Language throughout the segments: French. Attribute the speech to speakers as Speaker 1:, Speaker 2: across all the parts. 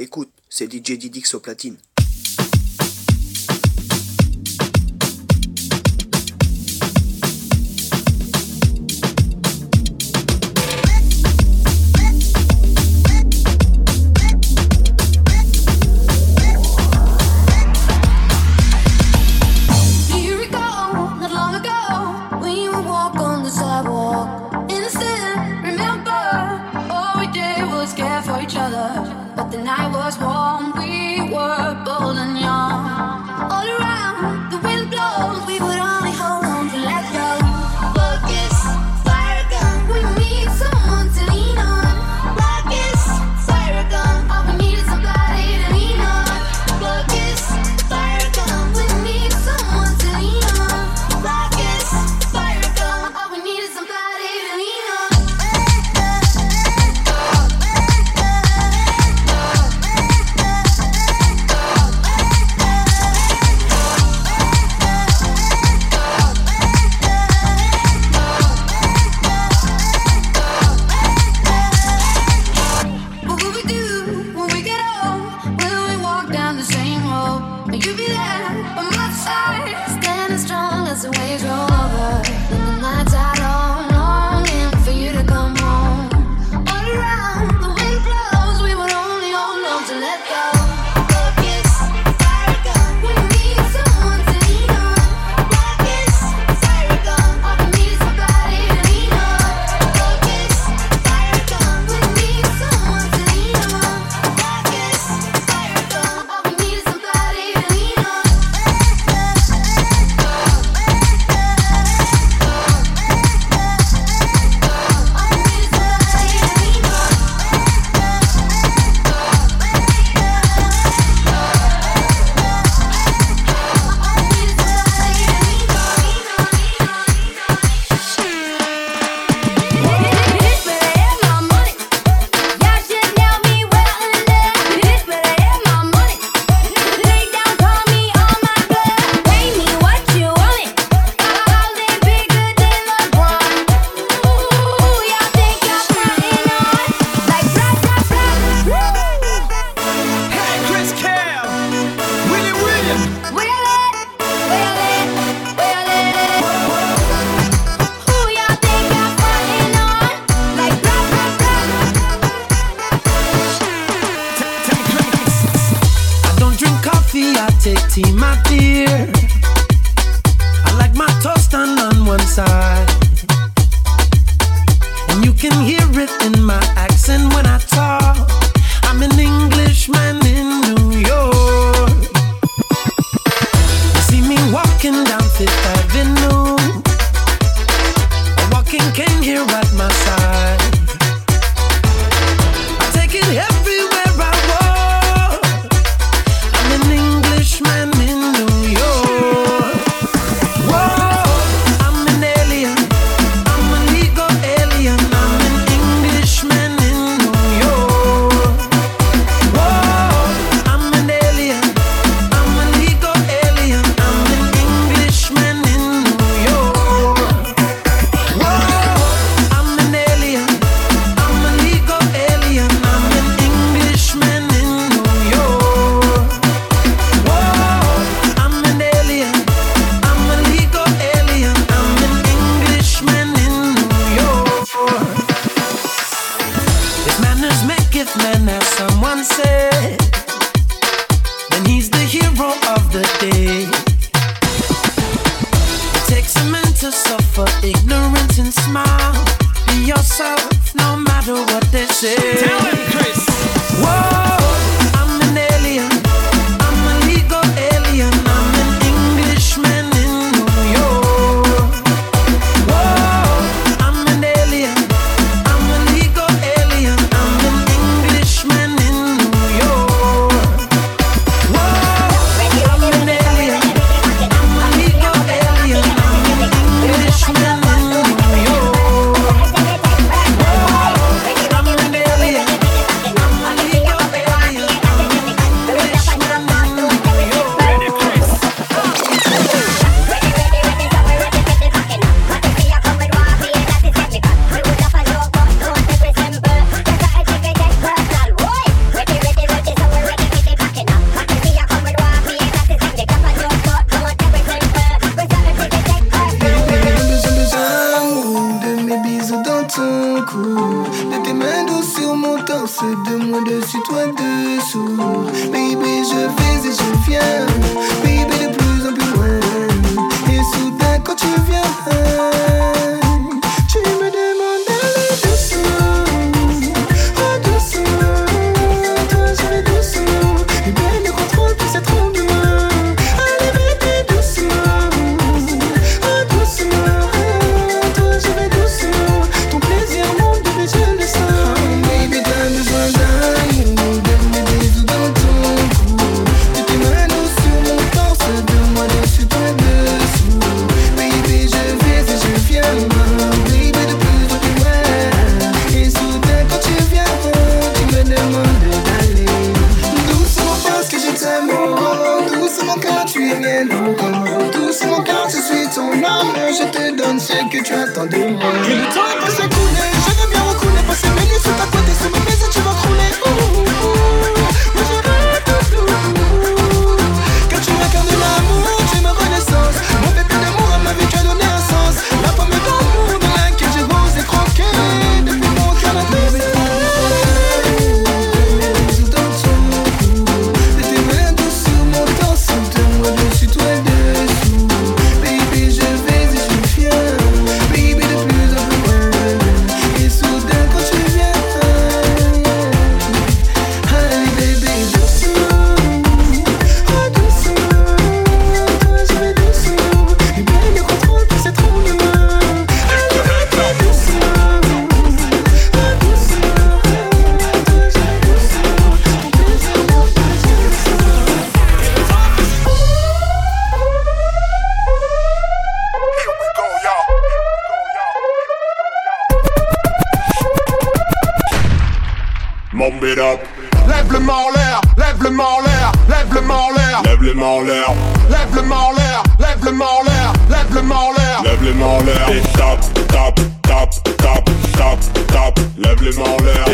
Speaker 1: Écoute, c'est DJ Didix au platine.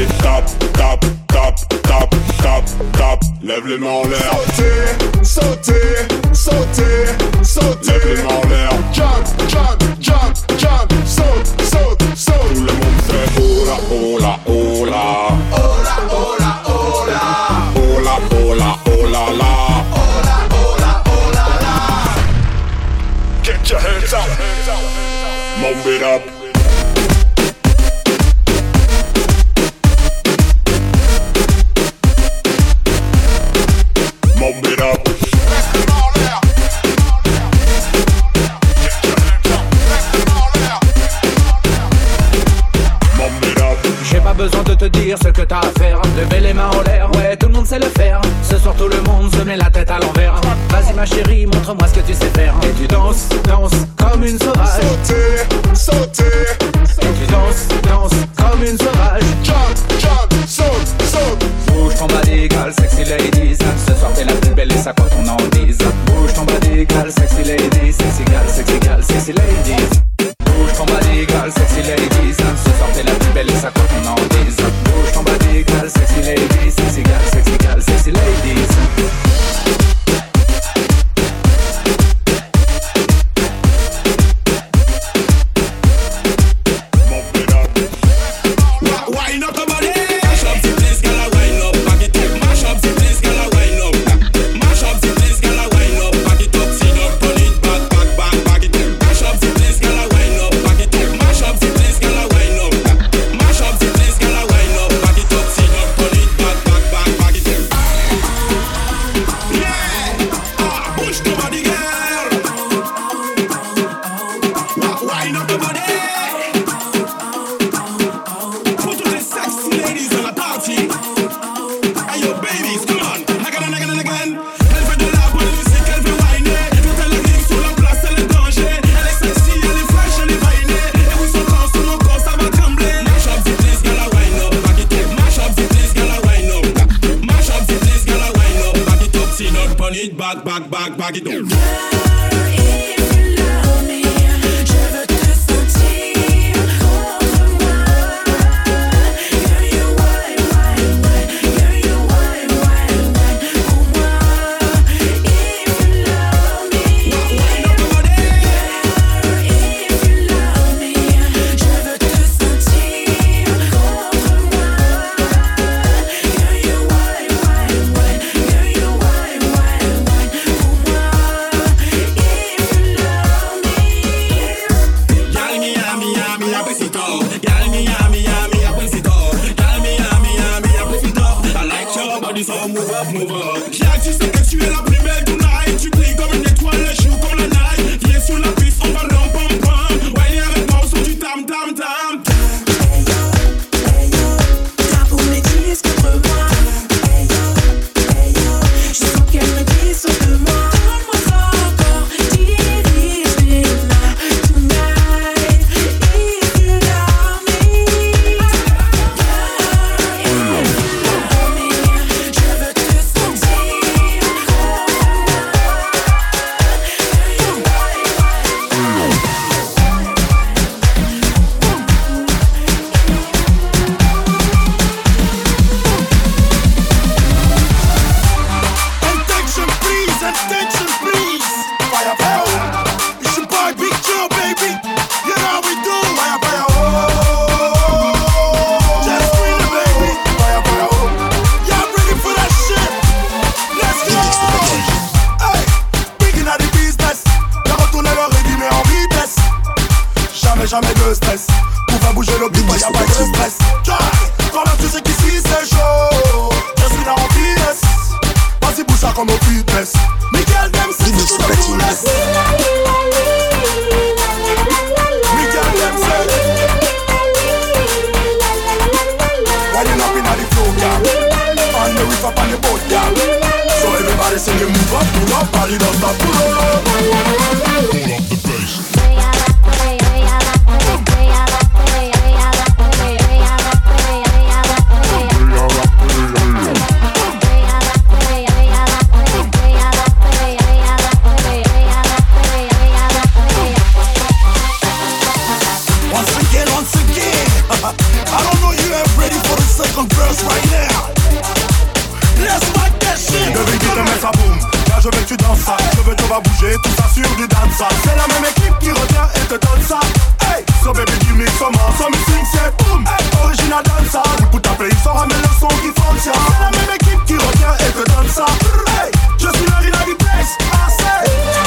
Speaker 2: Allez, tape, tape, tape, tape, tape, tape. Lève les mains en l'air. Sauter, sauter, sauter, sauter. Lève les mains en l'air. Jump, jump, jump, jump. Saute, saute, saute. Tout le monde fait hola, hola, hola. Hola, hola, hola. Hola, hola, hola, la. Hola, hola, hola, la. Get your hands up. Move it up. t'as à faire. Levez les mains en l'air, ouais, tout le monde sait le faire. Ce soir, tout le monde se met la tête à l'envers. Vas-y, ma chérie, montre-moi ce que tu sais faire. Et tu danses, danses comme une sauvage. Sauter, sauter. Et tu danses, danses comme une sauvage. Jump, jump, saute, saute. Bouge ton bodygal, sexy ladies. Ce soir, t'es la plus belle et ça quoi qu'on en dise. Bouge ton bodygal, sexy ladies. Sexy gal, sexy gal, sexy ladies. Bouge ton bodygal, sexy ladies. Ce soir, t'es
Speaker 3: la plus belle et ça Je veux te mets ça boum. Là je veux que tu danses ça. Je veux te va bouger tout
Speaker 4: ça sur du dansa. C'est la même équipe qui retient et te donne ça. Hey, so baby give me some more, some things c'est boum. Original dansa. Du coup t'as il sort ramène le son qui fonctionne. C'est la
Speaker 3: même équipe qui retient et te donne ça. Hey, je suis le real place. Ah, I.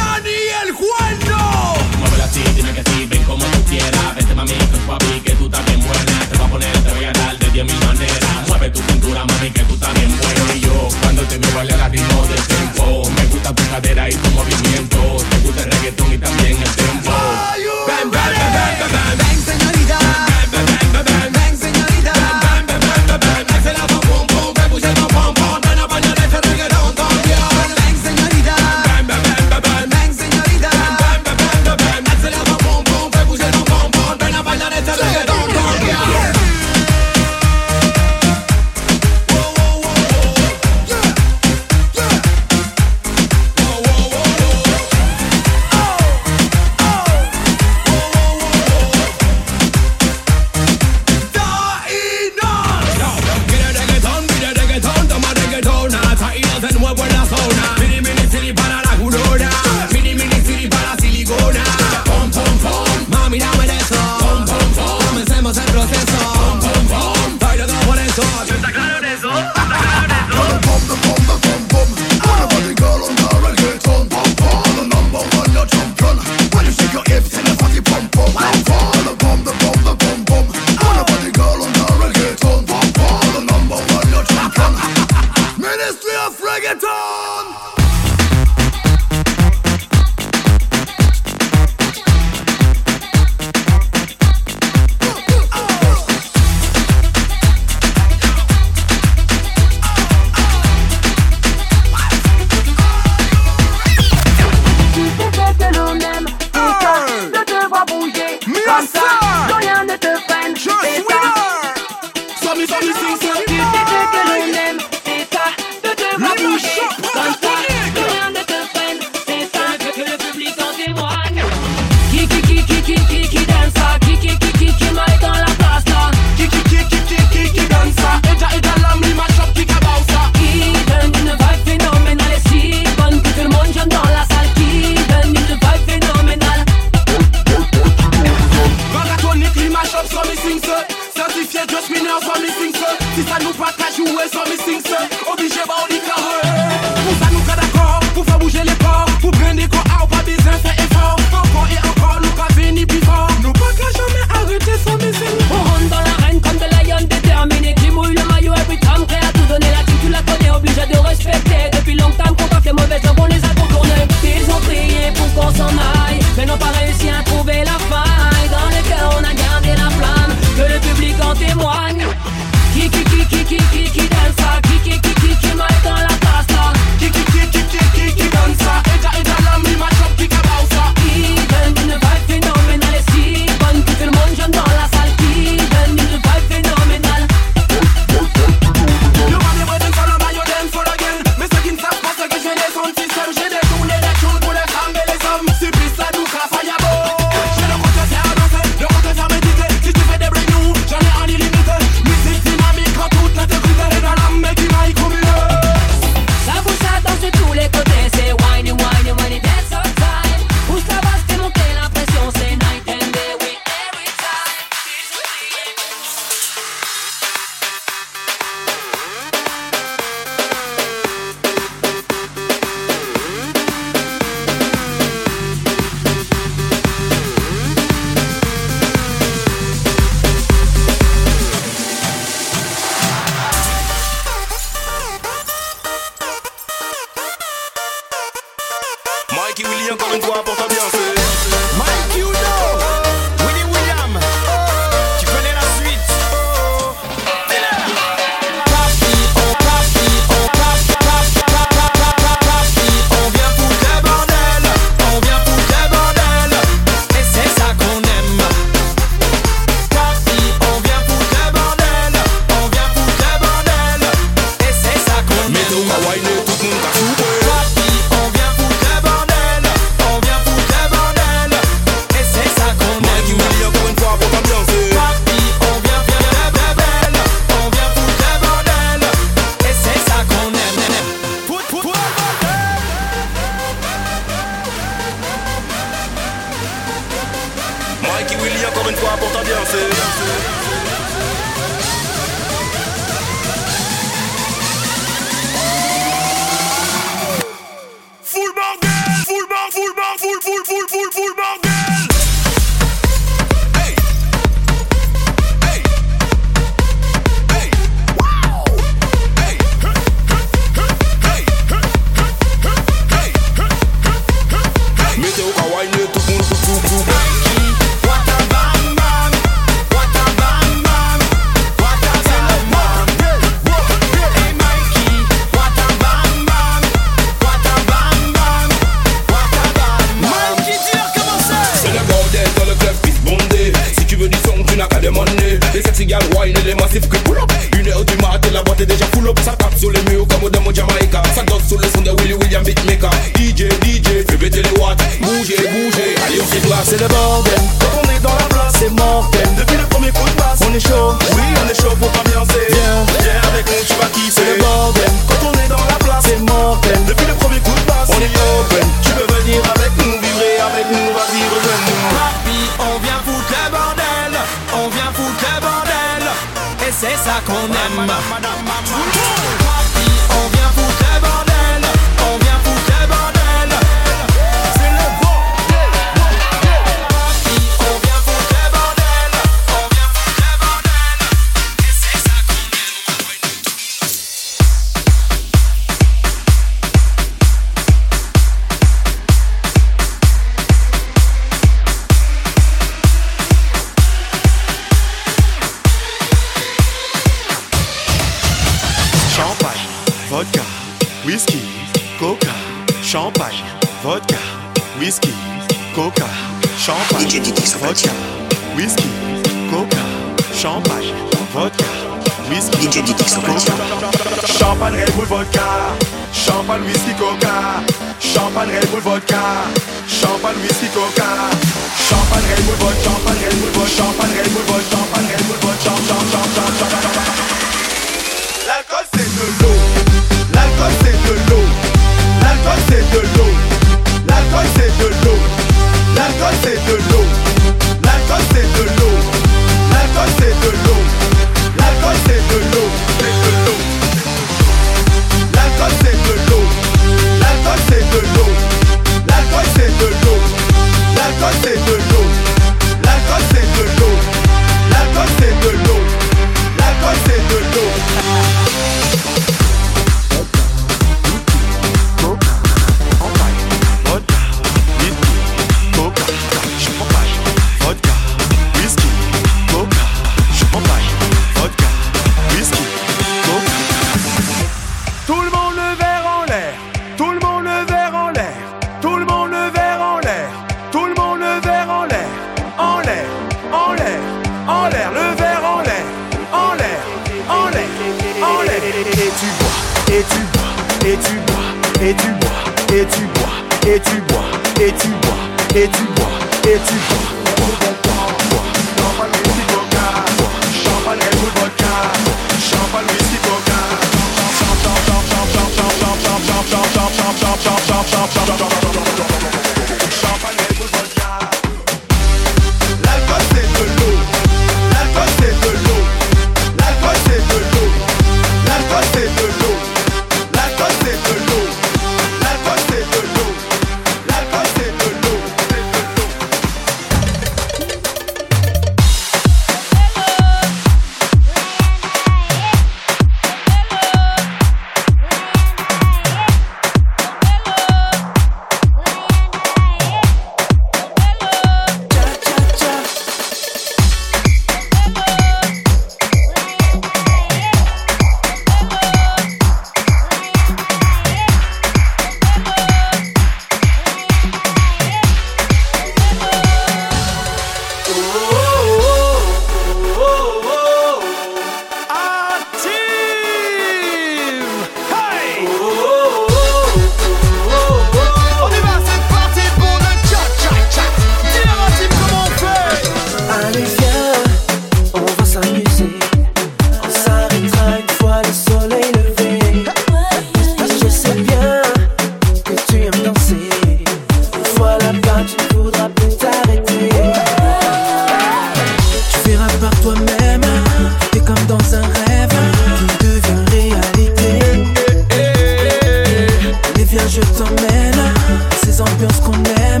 Speaker 3: Ces ambiances qu'on aime.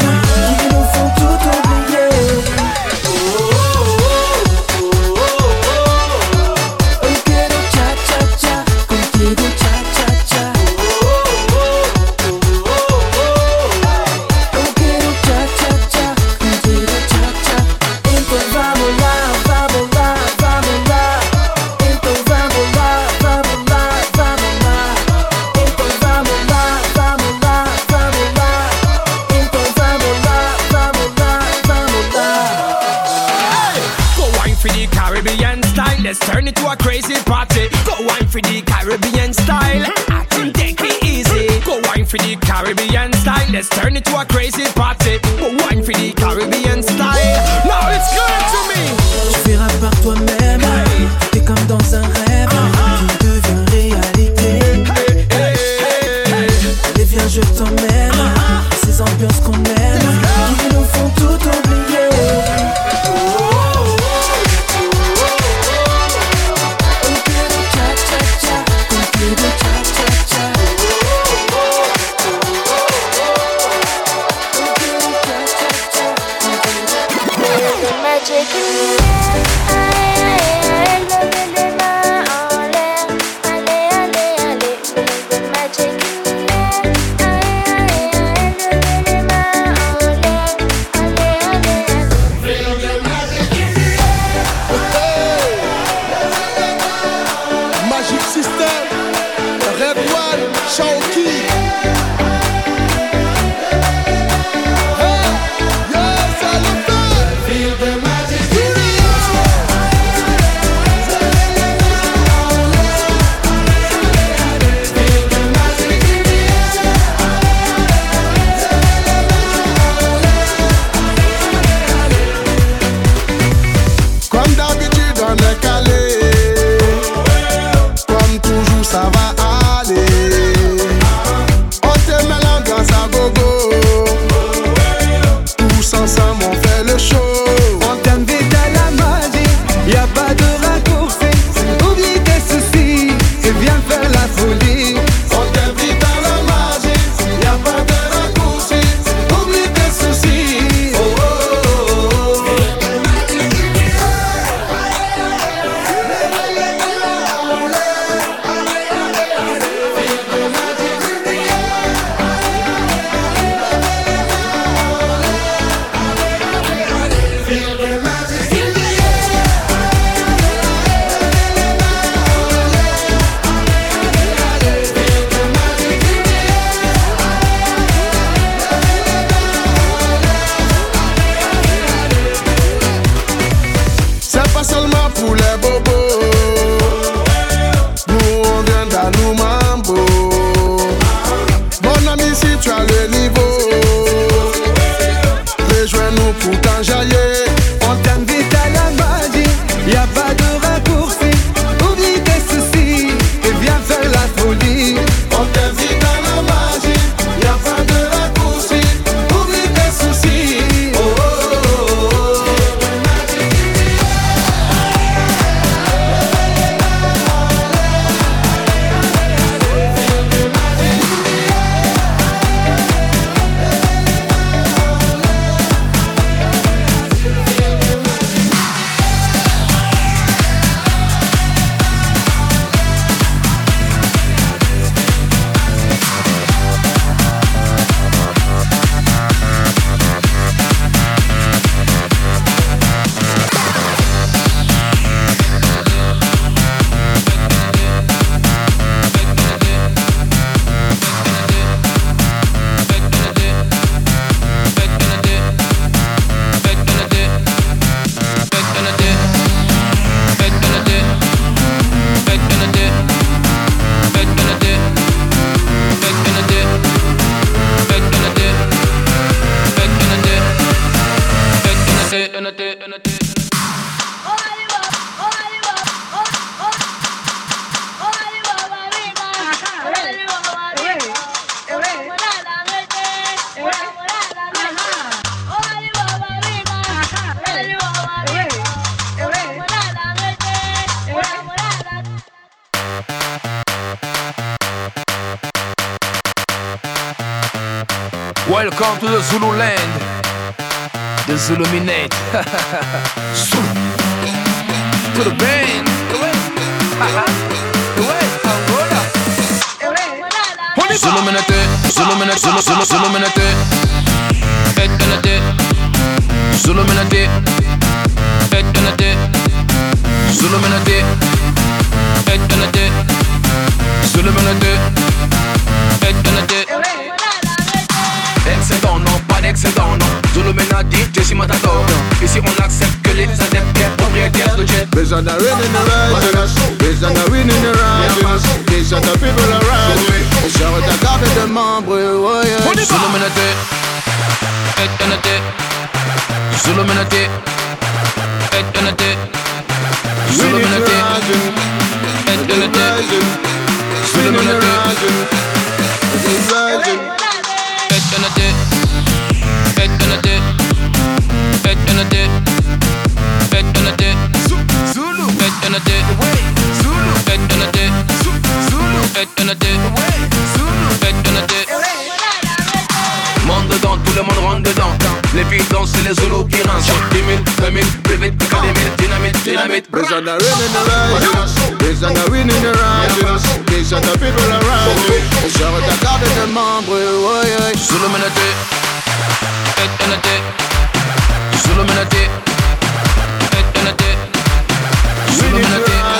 Speaker 3: Qui nous font tout
Speaker 5: Welcome to the Zulu land. The Zuluminate. Zulu. to the band. Zuluminate. Zuluminate. Zulu Zulu Zuluminate. Etenate. Zuluminate. Etenate. Zuluminate. Etenate. Zuluminate. Pas d'excédent, non. Zuluminati, Jesse Matador. Ici, on accepte que les adeptes sont propriétaires de jet.
Speaker 6: In the in the rising. These are the people. On ta garde de oh yeah. Is
Speaker 5: Zuluminati.
Speaker 6: rising. It's
Speaker 5: Monde dedans, tout le monde rentre dedans. Les filles dansent, c'est les Zoulous qui rincent. 10 000, 20 000, plus vite que 10 000. Dynamite, dynamite.
Speaker 6: These are the rain in the rising. These are the wind in the rising. These are the people arising. On sort ta garde de membres, yeah.
Speaker 5: Zuluminati. Etenate. Zuluminati. Etenate.
Speaker 7: Sing it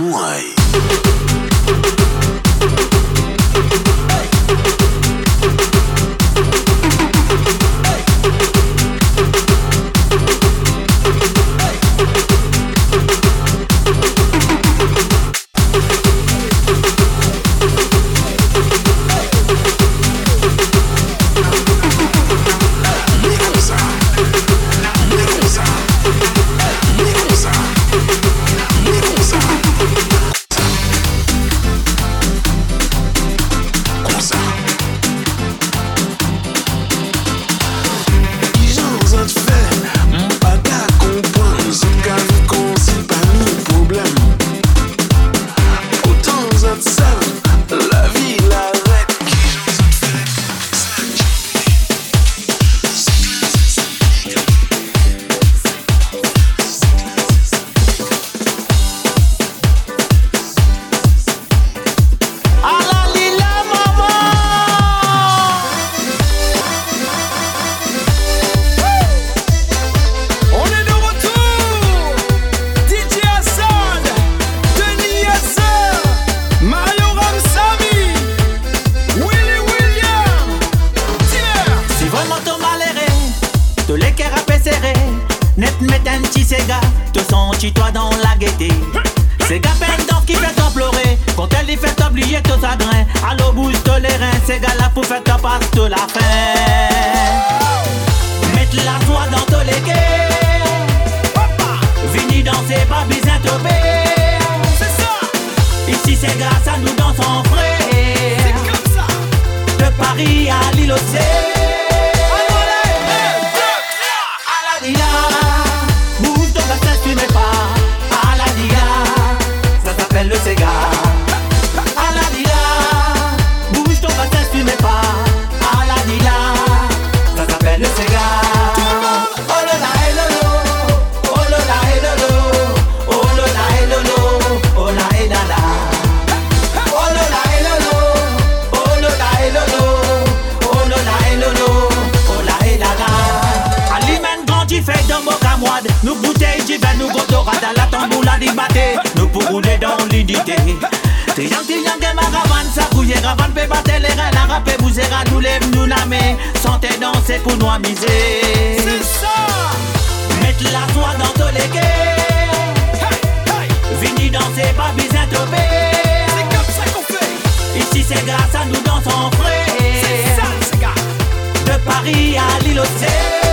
Speaker 7: Why? Toi dans la gaieté. C'est gars peine qui fait t'en pleurer, quand elle y fait t'oublier ton chagrin. Allo bouge te les reins, c'est gars là pour faire ta passe de la fin. Mettre la joie dans tous les cœurs. Vini danser, pas besoin de.
Speaker 4: C'est ça
Speaker 7: Ici c'est grâce à nous dansons frère.
Speaker 4: Comme ça
Speaker 7: De Paris à l'île Océan. Fais dans mon camoide, nous bouteilles vais, nous gotorade à la tamboula di maté, nous pour dans l'unité. Triang triang que ma ravane, ça bouille ravane, peut battre les reins, la rap et bousera, nous lève nous namé, santé danser pour nous amuser.
Speaker 4: C'est ça.
Speaker 7: Mettre la joie dans tous les cœurs, vini danser, pas besoin de.
Speaker 4: C'est comme ça qu'on fait.
Speaker 7: Ici c'est grâce à nous dansons
Speaker 4: C'est ça c'est gars
Speaker 7: De Paris à l'île À